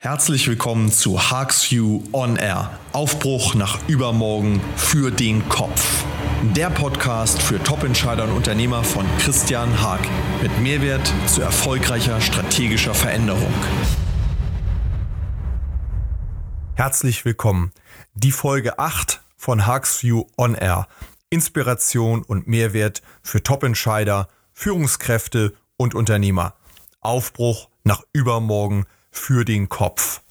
Herzlich willkommen zu Harks View On Air. Aufbruch nach übermorgen für den Kopf. Der Podcast für Top-Entscheider und Unternehmer von Christian Haag mit Mehrwert zu erfolgreicher strategischer Veränderung. Herzlich willkommen. Die Folge 8 von Harks View On Air. Inspiration und Mehrwert für Top-Entscheider, Führungskräfte und Unternehmer. Aufbruch nach übermorgen für den Kopf.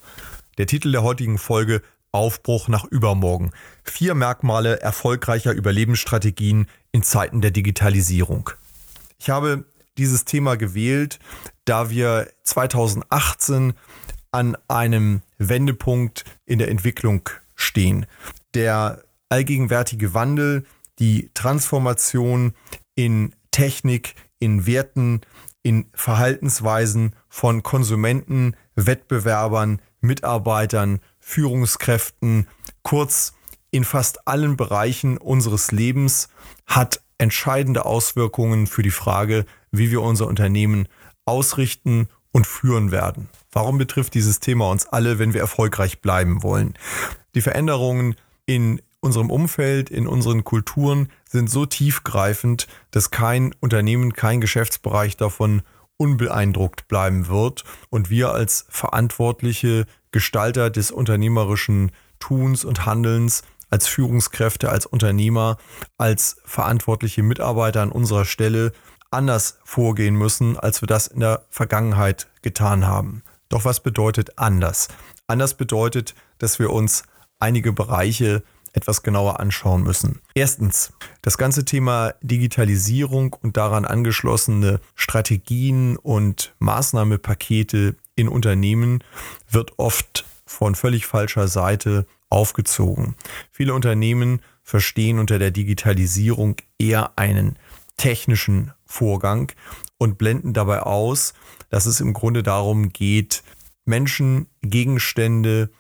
Der Titel der heutigen Folge Aufbruch nach übermorgen. Vier Merkmale erfolgreicher Überlebensstrategien in Zeiten der Digitalisierung. Ich habe dieses Thema gewählt, da wir 2018 an einem Wendepunkt in der Entwicklung stehen. Der allgegenwärtige Wandel, die Transformation in Technik, in Werten, in Verhaltensweisen von Konsumenten, Wettbewerbern, Mitarbeitern, Führungskräften, kurz in fast allen Bereichen unseres Lebens hat entscheidende Auswirkungen für die Frage, wie wir unser Unternehmen ausrichten und führen werden. Warum betrifft dieses Thema uns alle, wenn wir erfolgreich bleiben wollen? Die Veränderungen in unserem Umfeld, in unseren Kulturen sind so tiefgreifend, dass kein Unternehmen, kein Geschäftsbereich davon unbeeindruckt bleiben wird und wir als verantwortliche Gestalter des unternehmerischen Tuns und Handelns, als Führungskräfte, als Unternehmer, als verantwortliche Mitarbeiter an unserer Stelle anders vorgehen müssen, als wir das in der Vergangenheit getan haben. Doch was bedeutet anders? Anders bedeutet, dass wir uns einige Bereiche etwas genauer anschauen müssen. Erstens, das ganze Thema Digitalisierung und daran angeschlossene Strategien und Maßnahmepakete in Unternehmen wird oft von völlig falscher Seite aufgezogen. Viele Unternehmen verstehen unter der Digitalisierung eher einen technischen Vorgang und blenden dabei aus, dass es im Grunde darum geht, Menschen, Gegenstände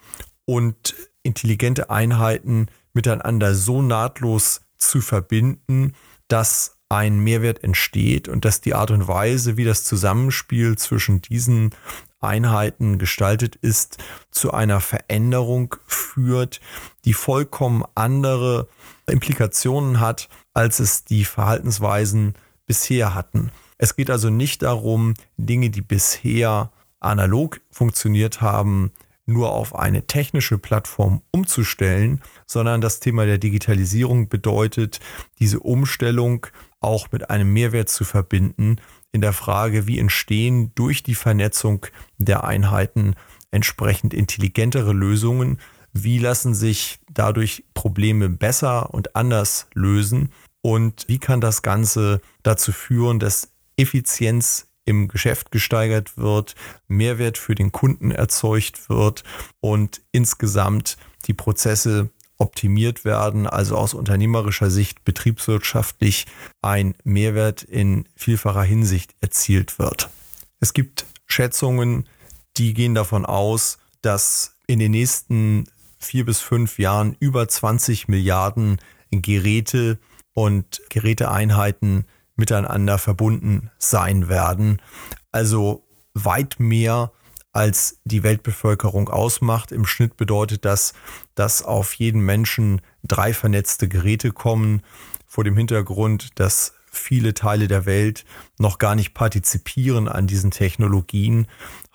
und intelligente Einheiten miteinander so nahtlos zu verbinden, dass ein Mehrwert entsteht und dass die Art und Weise, wie das Zusammenspiel zwischen diesen Einheiten gestaltet ist, zu einer Veränderung führt, die vollkommen andere Implikationen hat, als es die Verhaltensweisen bisher hatten. Es geht also nicht darum, Dinge, die bisher analog funktioniert haben, nur auf eine technische Plattform umzustellen, sondern das Thema der Digitalisierung bedeutet, diese Umstellung auch mit einem Mehrwert zu verbinden in der Frage, wie entstehen durch die Vernetzung der Einheiten entsprechend intelligentere Lösungen, wie lassen sich dadurch Probleme besser und anders lösen? Und wie kann das Ganze dazu führen, dass Effizienz im Geschäft gesteigert wird, Mehrwert für den Kunden erzeugt wird und insgesamt die Prozesse optimiert werden, also aus unternehmerischer Sicht betriebswirtschaftlich ein Mehrwert in vielfacher Hinsicht erzielt wird. Es gibt Schätzungen, die gehen davon aus, dass in den nächsten vier bis fünf Jahren über 20 Milliarden Geräte und Geräteeinheiten miteinander verbunden sein werden. Also weit mehr als die Weltbevölkerung ausmacht. Im Schnitt bedeutet das, dass auf jeden Menschen drei vernetzte Geräte kommen, vor dem Hintergrund, dass viele Teile der Welt noch gar nicht partizipieren an diesen Technologien,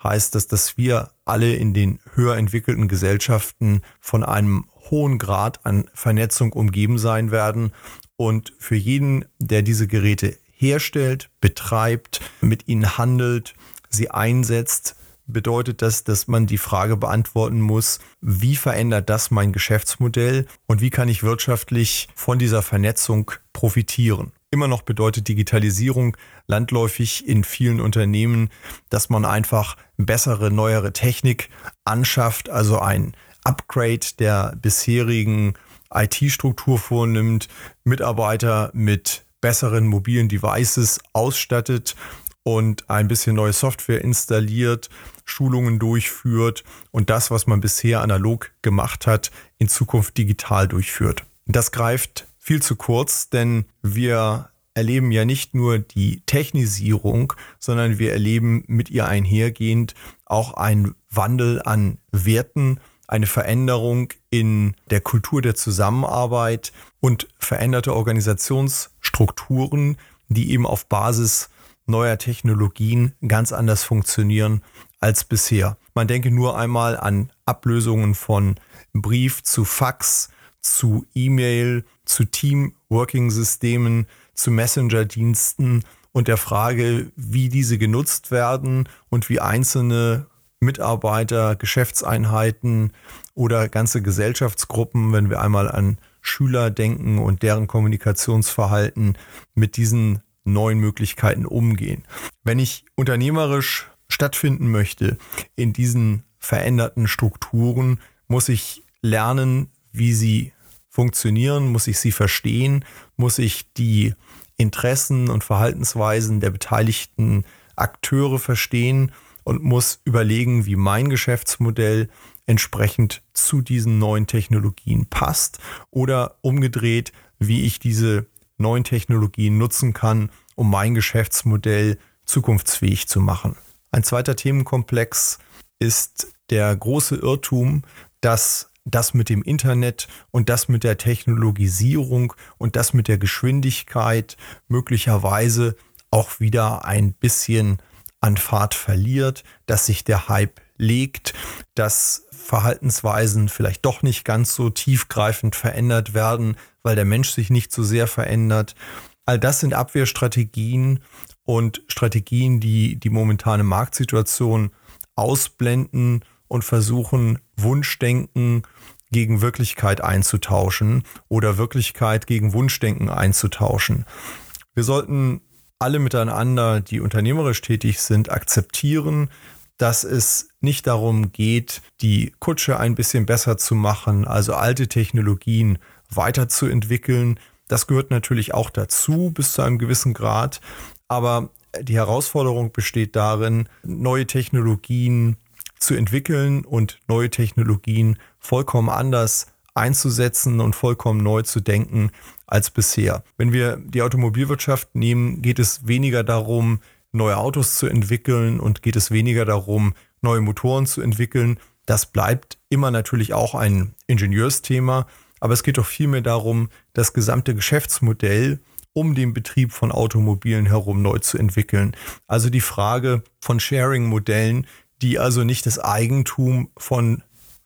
heißt das, dass wir alle in den höher entwickelten Gesellschaften von einem hohen Grad an Vernetzung umgeben sein werden und für jeden, der diese Geräte herstellt, betreibt, mit ihnen handelt, sie einsetzt, bedeutet das, dass man die Frage beantworten muss, wie verändert das mein Geschäftsmodell und wie kann ich wirtschaftlich von dieser Vernetzung profitieren. Immer noch bedeutet Digitalisierung landläufig in vielen Unternehmen, dass man einfach bessere, neuere Technik anschafft, also ein Upgrade der bisherigen IT-Struktur vornimmt, Mitarbeiter mit besseren mobilen Devices ausstattet und ein bisschen neue Software installiert, Schulungen durchführt und das, was man bisher analog gemacht hat, in Zukunft digital durchführt. Das greift viel zu kurz, denn wir erleben ja nicht nur die Technisierung, sondern wir erleben mit ihr einhergehend auch ein Wandel an Werten, eine Veränderung in der Kultur der Zusammenarbeit und veränderte Organisationsstrukturen, die eben auf Basis neuer Technologien ganz anders funktionieren als bisher. Man denke nur einmal an Ablösungen von Brief zu Fax, zu E-Mail, zu Team-Working-Systemen, zu Messenger-Diensten und der Frage, wie diese genutzt werden und wie einzelne Mitarbeiter, Geschäftseinheiten oder ganze Gesellschaftsgruppen, wenn wir einmal an Schüler denken und deren Kommunikationsverhalten mit diesen neuen Möglichkeiten umgehen. Wenn ich unternehmerisch stattfinden möchte in diesen veränderten Strukturen, muss ich lernen, wie sie funktionieren, muss ich sie verstehen, muss ich die Interessen und Verhaltensweisen der beteiligten Akteure verstehen und muss überlegen, wie mein Geschäftsmodell entsprechend zu diesen neuen Technologien passt oder umgedreht, wie ich diese neuen Technologien nutzen kann, um mein Geschäftsmodell zukunftsfähig zu machen. Ein zweiter Themenkomplex ist der große Irrtum, dass das mit dem Internet und das mit der Technologisierung und das mit der Geschwindigkeit möglicherweise auch wieder ein bisschen an Fahrt verliert, dass sich der Hype legt, dass Verhaltensweisen vielleicht doch nicht ganz so tiefgreifend verändert werden, weil der Mensch sich nicht so sehr verändert. All das sind Abwehrstrategien und Strategien, die die momentane Marktsituation ausblenden und versuchen, Wunschdenken gegen Wirklichkeit einzutauschen oder Wirklichkeit gegen Wunschdenken einzutauschen. Wir sollten alle miteinander, die unternehmerisch tätig sind, akzeptieren, dass es nicht darum geht, die Kutsche ein bisschen besser zu machen, also alte Technologien weiterzuentwickeln. Das gehört natürlich auch dazu bis zu einem gewissen Grad. Aber die Herausforderung besteht darin, neue Technologien zu entwickeln und neue Technologien vollkommen anders einzusetzen und vollkommen neu zu denken als bisher. Wenn wir die Automobilwirtschaft nehmen, geht es weniger darum, neue Autos zu entwickeln und geht es weniger darum, neue Motoren zu entwickeln. Das bleibt immer natürlich auch ein Ingenieursthema, aber es geht doch vielmehr darum, das gesamte Geschäftsmodell um den Betrieb von Automobilen herum neu zu entwickeln. Also die Frage von Sharing-Modellen, die also nicht das Eigentum von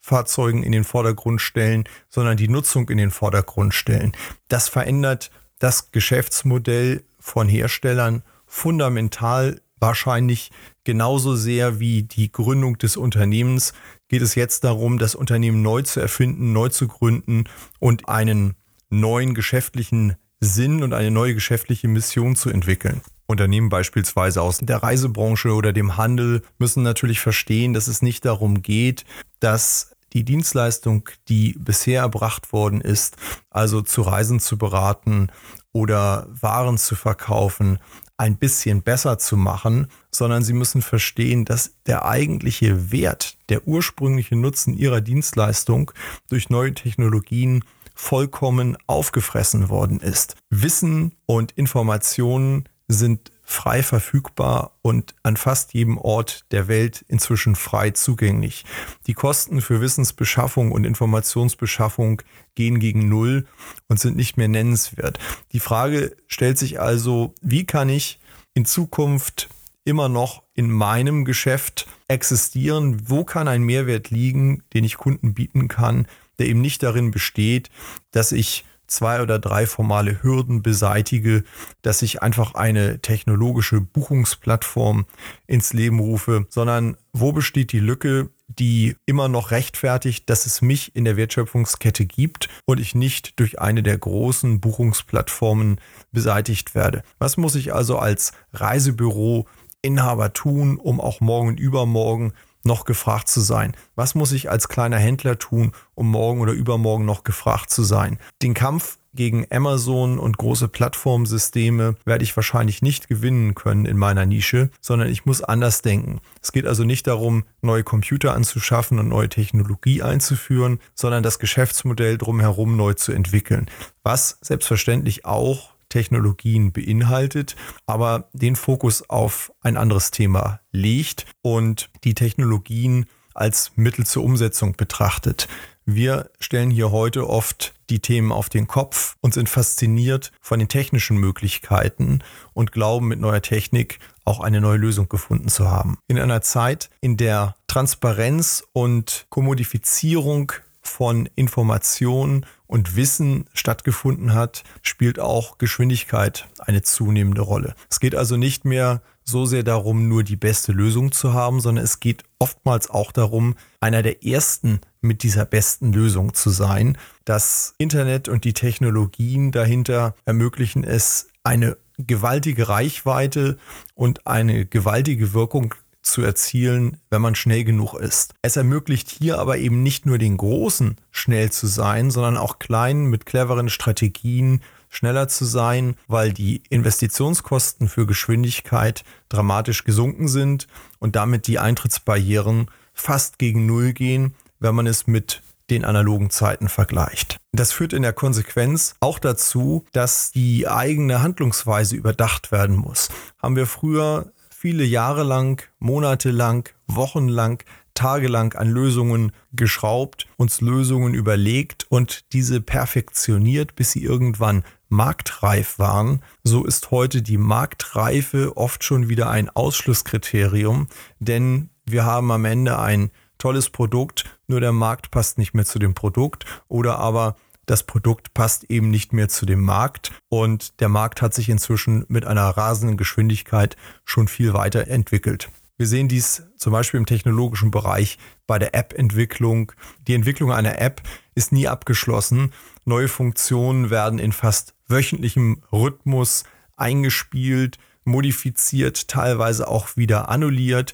Fahrzeugen in den Vordergrund stellen, sondern die Nutzung in den Vordergrund stellen. Das verändert das Geschäftsmodell von Herstellern fundamental wahrscheinlich genauso sehr wie die Gründung des Unternehmens geht es jetzt darum, das Unternehmen neu zu erfinden, neu zu gründen und einen neuen geschäftlichen Sinn und eine neue geschäftliche Mission zu entwickeln. Unternehmen beispielsweise aus der Reisebranche oder dem Handel müssen natürlich verstehen, dass es nicht darum geht, dass die Dienstleistung, die bisher erbracht worden ist, also zu Reisen zu beraten oder Waren zu verkaufen, ein bisschen besser zu machen, sondern sie müssen verstehen, dass der eigentliche Wert, der ursprüngliche Nutzen ihrer Dienstleistung durch neue Technologien vollkommen aufgefressen worden ist. Wissen und Informationen sind frei verfügbar und an fast jedem Ort der Welt inzwischen frei zugänglich. Die Kosten für Wissensbeschaffung und Informationsbeschaffung gehen gegen Null und sind nicht mehr nennenswert. Die Frage stellt sich also, wie kann ich in Zukunft immer noch in meinem Geschäft existieren? Wo kann ein Mehrwert liegen, den ich Kunden bieten kann, der eben nicht darin besteht, dass ich zwei oder drei formale Hürden beseitige, dass ich einfach eine technologische Buchungsplattform ins Leben rufe, sondern wo besteht die Lücke, die immer noch rechtfertigt, dass es mich in der Wertschöpfungskette gibt und ich nicht durch eine der großen Buchungsplattformen beseitigt werde. Was muss ich also als Reisebüro Inhaber tun, um auch morgen und übermorgen noch gefragt zu sein? Was muss ich als kleiner Händler tun, um morgen oder übermorgen noch gefragt zu sein? Den Kampf gegen Amazon und große Plattformsysteme werde ich wahrscheinlich nicht gewinnen können in meiner Nische, sondern ich muss anders denken. Es geht also nicht darum, neue Computer anzuschaffen und neue Technologie einzuführen, sondern das Geschäftsmodell drumherum neu zu entwickeln, was selbstverständlich auch Technologien beinhaltet, aber den Fokus auf ein anderes Thema legt und die Technologien als Mittel zur Umsetzung betrachtet. Wir stellen hier heute oft die Themen auf den Kopf und sind fasziniert von den technischen Möglichkeiten und glauben mit neuer Technik auch eine neue Lösung gefunden zu haben. In einer Zeit, in der Transparenz und Kommodifizierung von Information und Wissen stattgefunden hat, spielt auch Geschwindigkeit eine zunehmende Rolle. Es geht also nicht mehr so sehr darum, nur die beste Lösung zu haben, sondern es geht oftmals auch darum, einer der ersten mit dieser besten Lösung zu sein. Das Internet und die Technologien dahinter ermöglichen es, eine gewaltige Reichweite und eine gewaltige Wirkung zu erzielen, wenn man schnell genug ist. Es ermöglicht hier aber eben nicht nur den Großen schnell zu sein, sondern auch Kleinen mit cleveren Strategien schneller zu sein, weil die Investitionskosten für Geschwindigkeit dramatisch gesunken sind und damit die Eintrittsbarrieren fast gegen Null gehen, wenn man es mit den analogen Zeiten vergleicht. Das führt in der Konsequenz auch dazu, dass die eigene Handlungsweise überdacht werden muss. Haben wir früher viele Jahre lang, Monate lang, Wochen lang tagelang an Lösungen geschraubt, uns Lösungen überlegt und diese perfektioniert, bis sie irgendwann marktreif waren, so ist heute die Marktreife oft schon wieder ein Ausschlusskriterium, denn wir haben am Ende ein tolles Produkt, nur der Markt passt nicht mehr zu dem Produkt oder aber das Produkt passt eben nicht mehr zu dem Markt und der Markt hat sich inzwischen mit einer rasenden Geschwindigkeit schon viel weiter entwickelt. Wir sehen dies zum Beispiel im technologischen Bereich bei der App-Entwicklung. Die Entwicklung einer App ist nie abgeschlossen. Neue Funktionen werden in fast wöchentlichem Rhythmus eingespielt, modifiziert, teilweise auch wieder annulliert.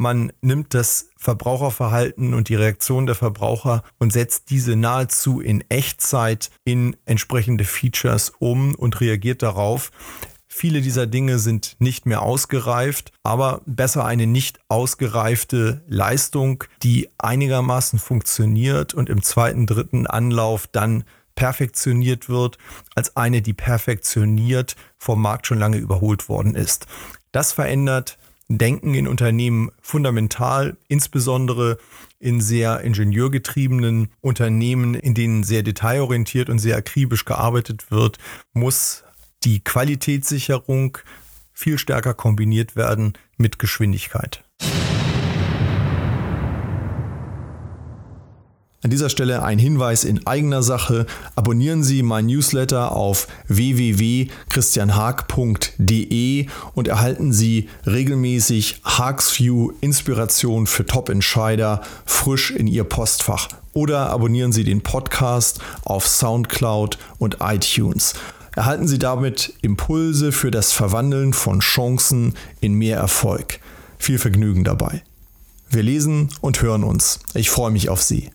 Man nimmt das Verbraucherverhalten und die Reaktion der Verbraucher und setzt diese nahezu in Echtzeit in entsprechende Features um und reagiert darauf. Viele dieser Dinge sind nicht mehr ausgereift, aber besser eine nicht ausgereifte Leistung, die einigermaßen funktioniert und im zweiten, dritten Anlauf dann perfektioniert wird, als eine, die perfektioniert vom Markt schon lange überholt worden ist. Das verändert Denken in Unternehmen fundamental, insbesondere in sehr ingenieurgetriebenen Unternehmen, in denen sehr detailorientiert und sehr akribisch gearbeitet wird, muss die Qualitätssicherung viel stärker kombiniert werden mit Geschwindigkeit. An dieser Stelle ein Hinweis in eigener Sache. Abonnieren Sie mein Newsletter auf www.christianhaag.de und erhalten Sie regelmäßig Haagsview Inspiration für Top-Entscheider frisch in Ihr Postfach. Oder abonnieren Sie den Podcast auf SoundCloud und iTunes. Erhalten Sie damit Impulse für das Verwandeln von Chancen in mehr Erfolg. Viel Vergnügen dabei. Wir lesen und hören uns. Ich freue mich auf Sie.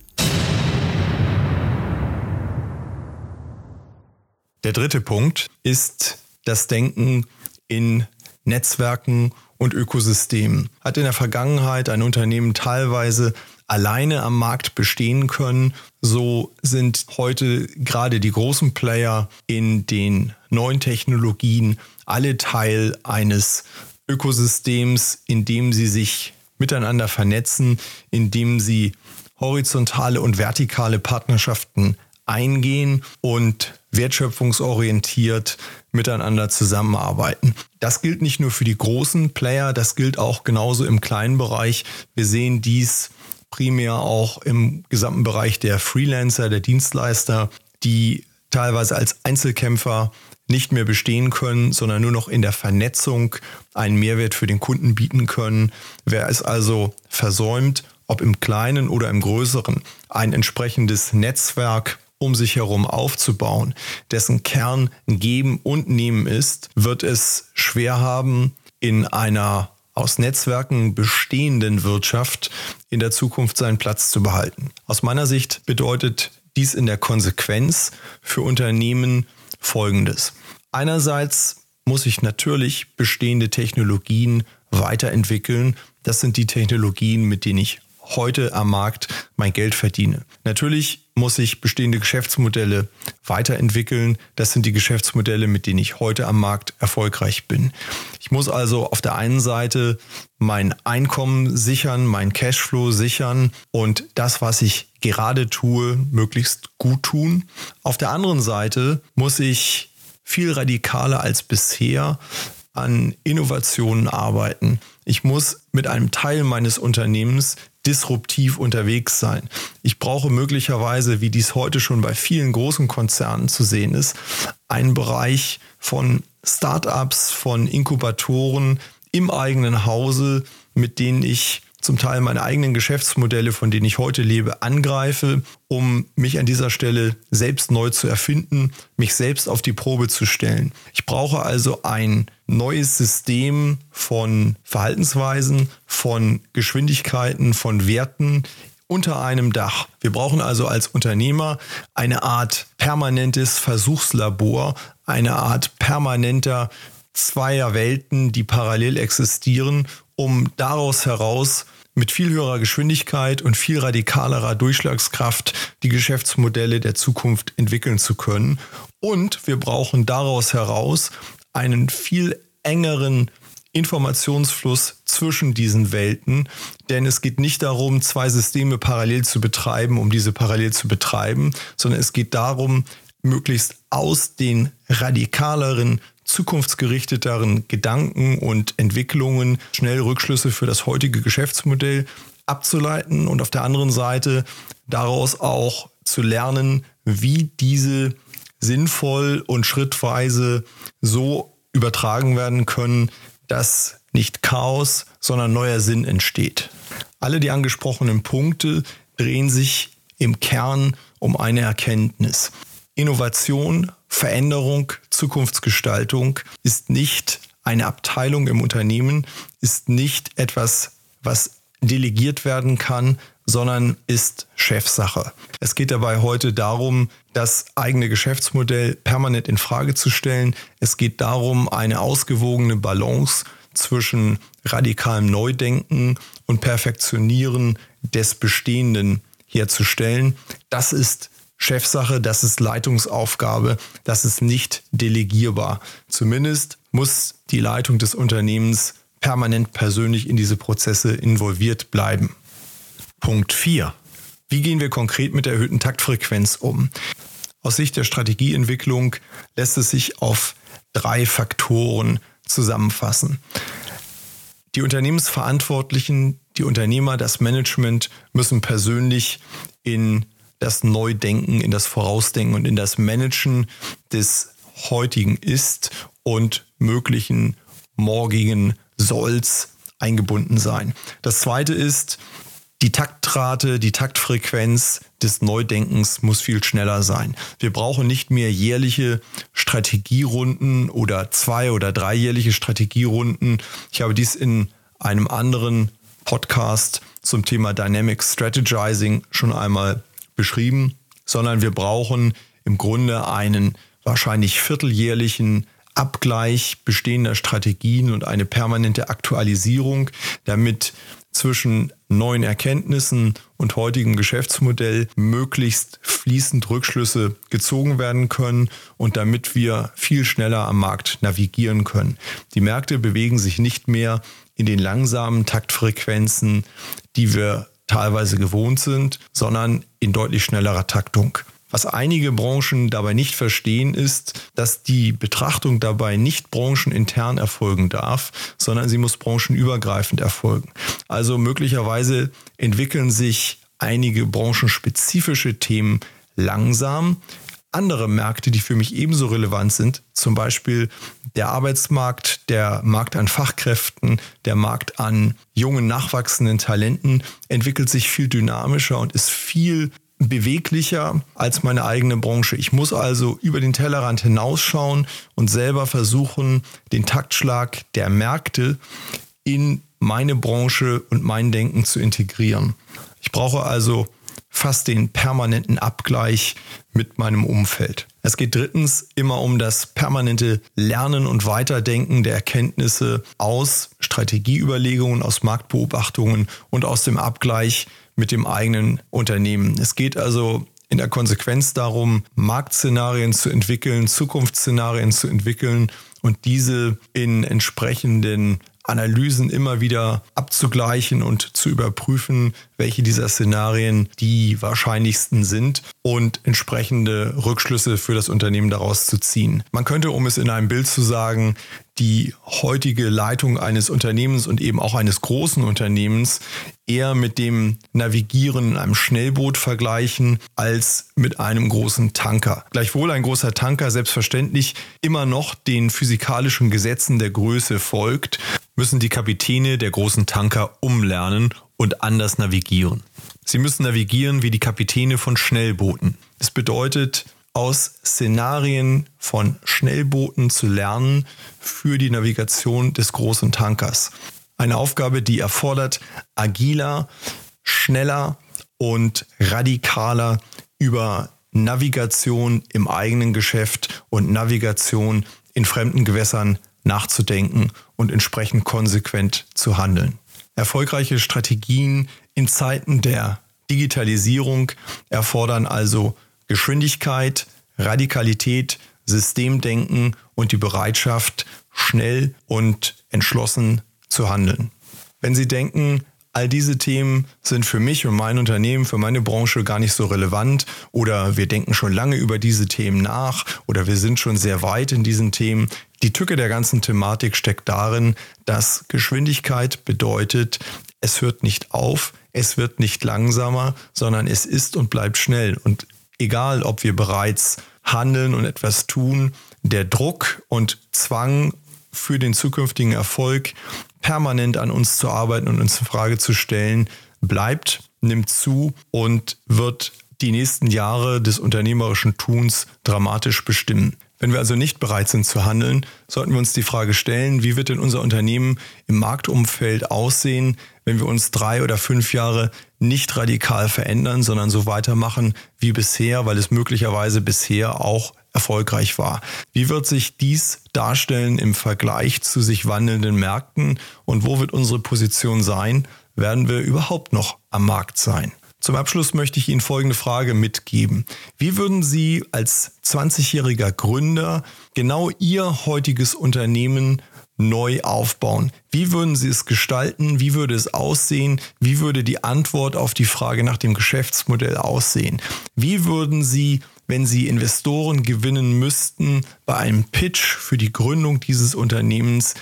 Der dritte Punkt ist das Denken in Netzwerken und Ökosystemen. Hat in der Vergangenheit ein Unternehmen teilweise alleine am Markt bestehen können, so sind heute gerade die großen Player in den neuen Technologien alle Teil eines Ökosystems, in dem sie sich miteinander vernetzen, in dem sie horizontale und vertikale Partnerschaften eingehen und wertschöpfungsorientiert miteinander zusammenarbeiten. Das gilt nicht nur für die großen Player, das gilt auch genauso im kleinen Bereich. Wir sehen dies primär auch im gesamten Bereich der Freelancer, der Dienstleister, die teilweise als Einzelkämpfer nicht mehr bestehen können, sondern nur noch in der Vernetzung einen Mehrwert für den Kunden bieten können. Wer es also versäumt, ob im kleinen oder im größeren, ein entsprechendes Netzwerk um sich herum aufzubauen, dessen Kern Geben und Nehmen ist, wird es schwer haben, in einer aus Netzwerken bestehenden Wirtschaft in der Zukunft seinen Platz zu behalten. Aus meiner Sicht bedeutet dies in der Konsequenz für Unternehmen Folgendes. Einerseits muss ich natürlich bestehende Technologien weiterentwickeln. Das sind die Technologien, mit denen ich heute am Markt mein Geld verdiene. Natürlich muss ich bestehende Geschäftsmodelle weiterentwickeln. Das sind die Geschäftsmodelle, mit denen ich heute am Markt erfolgreich bin. Ich muss also auf der einen Seite mein Einkommen sichern, mein Cashflow sichern und das, was ich gerade tue, möglichst gut tun. Auf der anderen Seite muss ich viel radikaler als bisher an Innovationen arbeiten. Ich muss mit einem Teil meines Unternehmens disruptiv unterwegs sein. Ich brauche möglicherweise, wie dies heute schon bei vielen großen Konzernen zu sehen ist, einen Bereich von Startups, von Inkubatoren im eigenen Hause, mit denen ich zum Teil meine eigenen Geschäftsmodelle, von denen ich heute lebe, angreife, um mich an dieser Stelle selbst neu zu erfinden, mich selbst auf die Probe zu stellen. Ich brauche also ein neues System von Verhaltensweisen, von Geschwindigkeiten, von Werten unter einem Dach. Wir brauchen also als Unternehmer eine Art permanentes Versuchslabor, eine Art permanenter zweier Welten, die parallel existieren, um daraus heraus mit viel höherer Geschwindigkeit und viel radikalerer Durchschlagskraft die Geschäftsmodelle der Zukunft entwickeln zu können. Und wir brauchen daraus heraus einen viel engeren Informationsfluss zwischen diesen Welten, denn es geht nicht darum, zwei Systeme parallel zu betreiben, um diese parallel zu betreiben, sondern es geht darum, möglichst aus den radikaleren zukunftsgerichteteren Gedanken und Entwicklungen schnell Rückschlüsse für das heutige Geschäftsmodell abzuleiten und auf der anderen Seite daraus auch zu lernen, wie diese sinnvoll und schrittweise so übertragen werden können, dass nicht Chaos, sondern neuer Sinn entsteht. Alle die angesprochenen Punkte drehen sich im Kern um eine Erkenntnis. Innovation Veränderung, Zukunftsgestaltung ist nicht eine Abteilung im Unternehmen, ist nicht etwas, was delegiert werden kann, sondern ist Chefsache. Es geht dabei heute darum, das eigene Geschäftsmodell permanent in Frage zu stellen. Es geht darum, eine ausgewogene Balance zwischen radikalem Neudenken und Perfektionieren des Bestehenden herzustellen. Das ist Chefsache, das ist Leitungsaufgabe, das ist nicht delegierbar. Zumindest muss die Leitung des Unternehmens permanent persönlich in diese Prozesse involviert bleiben. Punkt 4. Wie gehen wir konkret mit der erhöhten Taktfrequenz um? Aus Sicht der Strategieentwicklung lässt es sich auf drei Faktoren zusammenfassen. Die Unternehmensverantwortlichen, die Unternehmer, das Management müssen persönlich in das Neudenken, in das Vorausdenken und in das Managen des heutigen Ist und möglichen morgigen Solls eingebunden sein. Das zweite ist, die Taktrate, die Taktfrequenz des Neudenkens muss viel schneller sein. Wir brauchen nicht mehr jährliche Strategierunden oder zwei- oder dreijährliche Strategierunden. Ich habe dies in einem anderen Podcast zum Thema Dynamic Strategizing schon einmal beschrieben, sondern wir brauchen im Grunde einen wahrscheinlich vierteljährlichen Abgleich bestehender Strategien und eine permanente Aktualisierung, damit zwischen neuen Erkenntnissen und heutigem Geschäftsmodell möglichst fließend Rückschlüsse gezogen werden können und damit wir viel schneller am Markt navigieren können. Die Märkte bewegen sich nicht mehr in den langsamen Taktfrequenzen, die wir teilweise gewohnt sind, sondern in deutlich schnellerer Taktung. Was einige Branchen dabei nicht verstehen, ist, dass die Betrachtung dabei nicht branchenintern erfolgen darf, sondern sie muss branchenübergreifend erfolgen. Also möglicherweise entwickeln sich einige branchenspezifische Themen langsam, andere Märkte, die für mich ebenso relevant sind, zum Beispiel der Arbeitsmarkt, der Markt an Fachkräften, der Markt an jungen, nachwachsenden Talenten, entwickelt sich viel dynamischer und ist viel beweglicher als meine eigene Branche. Ich muss also über den Tellerrand hinausschauen und selber versuchen, den Taktschlag der Märkte in meine Branche und mein Denken zu integrieren. Ich brauche also fast den permanenten Abgleich mit meinem Umfeld. Es geht drittens immer um das permanente Lernen und Weiterdenken der Erkenntnisse aus Strategieüberlegungen, aus Marktbeobachtungen und aus dem Abgleich mit dem eigenen Unternehmen. Es geht also in der Konsequenz darum, Marktszenarien zu entwickeln, Zukunftsszenarien zu entwickeln und diese in entsprechenden Analysen immer wieder abzugleichen und zu überprüfen, welche dieser Szenarien die wahrscheinlichsten sind und entsprechende Rückschlüsse für das Unternehmen daraus zu ziehen. Man könnte, um es in einem Bild zu sagen, die heutige Leitung eines Unternehmens und eben auch eines großen Unternehmens eher mit dem Navigieren in einem Schnellboot vergleichen als mit einem großen Tanker. Gleichwohl ein großer Tanker selbstverständlich immer noch den physikalischen Gesetzen der Größe folgt, müssen die Kapitäne der großen Tanker umlernen und anders navigieren. Sie müssen navigieren wie die Kapitäne von Schnellbooten. Das bedeutet, aus Szenarien von Schnellbooten zu lernen für die Navigation des großen Tankers. Eine Aufgabe, die erfordert, agiler, schneller und radikaler über Navigation im eigenen Geschäft und Navigation in fremden Gewässern nachzudenken und entsprechend konsequent zu handeln. Erfolgreiche Strategien in Zeiten der Digitalisierung erfordern also Geschwindigkeit, Radikalität, Systemdenken und die Bereitschaft, schnell und entschlossen zu handeln. Wenn Sie denken, all diese Themen sind für mich und mein Unternehmen, für meine Branche gar nicht so relevant oder wir denken schon lange über diese Themen nach oder wir sind schon sehr weit in diesen Themen. Die Tücke der ganzen Thematik steckt darin, dass Geschwindigkeit bedeutet, es hört nicht auf, es wird nicht langsamer, sondern es ist und bleibt schnell. Und egal, ob wir bereits handeln und etwas tun, der Druck und Zwang für den zukünftigen Erfolg permanent an uns zu arbeiten und uns in Frage zu stellen, bleibt, nimmt zu und wird die nächsten Jahre des unternehmerischen Tuns dramatisch bestimmen. Wenn wir also nicht bereit sind zu handeln, sollten wir uns die Frage stellen, wie wird denn unser Unternehmen im Marktumfeld aussehen, wenn wir uns drei oder fünf Jahre nicht radikal verändern, sondern so weitermachen wie bisher, weil es möglicherweise bisher auch erfolgreich war. Wie wird sich dies darstellen im Vergleich zu sich wandelnden Märkten und wo wird unsere Position sein? Werden wir überhaupt noch am Markt sein? Zum Abschluss möchte ich Ihnen folgende Frage mitgeben. Wie würden Sie als 20-jähriger Gründer genau Ihr heutiges Unternehmen neu aufbauen? Wie würden Sie es gestalten? Wie würde es aussehen? Wie würde die Antwort auf die Frage nach dem Geschäftsmodell aussehen? Wie würden Sie, wenn Sie Investoren gewinnen müssten, bei einem Pitch für die Gründung dieses Unternehmens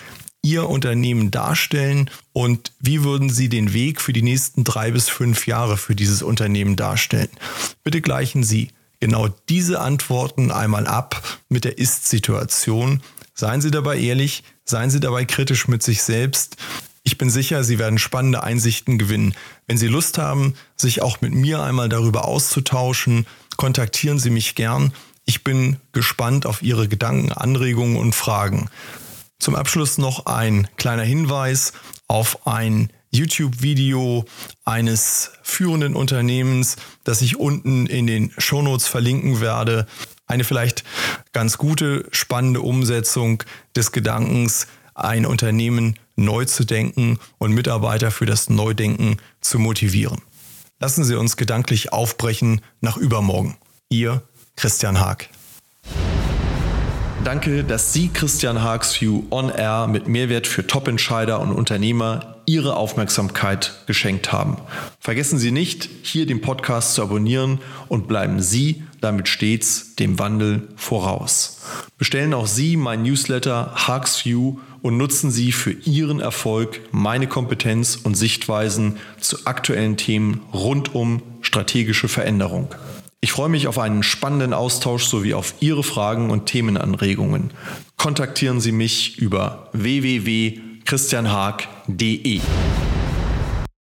Ihr Unternehmen darstellen und wie würden Sie den Weg für die nächsten drei bis fünf Jahre für dieses Unternehmen darstellen? Bitte gleichen Sie genau diese Antworten einmal ab mit der Ist-Situation. Seien Sie dabei ehrlich, seien Sie dabei kritisch mit sich selbst. Ich bin sicher, Sie werden spannende Einsichten gewinnen. Wenn Sie Lust haben, sich auch mit mir einmal darüber auszutauschen, kontaktieren Sie mich gern. Ich bin gespannt auf Ihre Gedanken, Anregungen und Fragen. Zum Abschluss noch ein kleiner Hinweis auf ein YouTube-Video eines führenden Unternehmens, das ich unten in den Shownotes verlinken werde. Eine vielleicht ganz gute, spannende Umsetzung des Gedankens, ein Unternehmen neu zu denken und Mitarbeiter für das Neudenken zu motivieren. Lassen Sie uns gedanklich aufbrechen nach übermorgen. Ihr Christian Haag. Danke, dass Sie Christian Haags View On Air mit Mehrwert für Top-Entscheider und Unternehmer Ihre Aufmerksamkeit geschenkt haben. Vergessen Sie nicht, hier den Podcast zu abonnieren und bleiben Sie damit stets dem Wandel voraus. Bestellen auch Sie mein Newsletter Haags View und nutzen Sie für Ihren Erfolg meine Kompetenz und Sichtweisen zu aktuellen Themen rund um strategische Veränderung. Ich freue mich auf einen spannenden Austausch sowie auf Ihre Fragen und Themenanregungen. Kontaktieren Sie mich über www.christianhaag.de.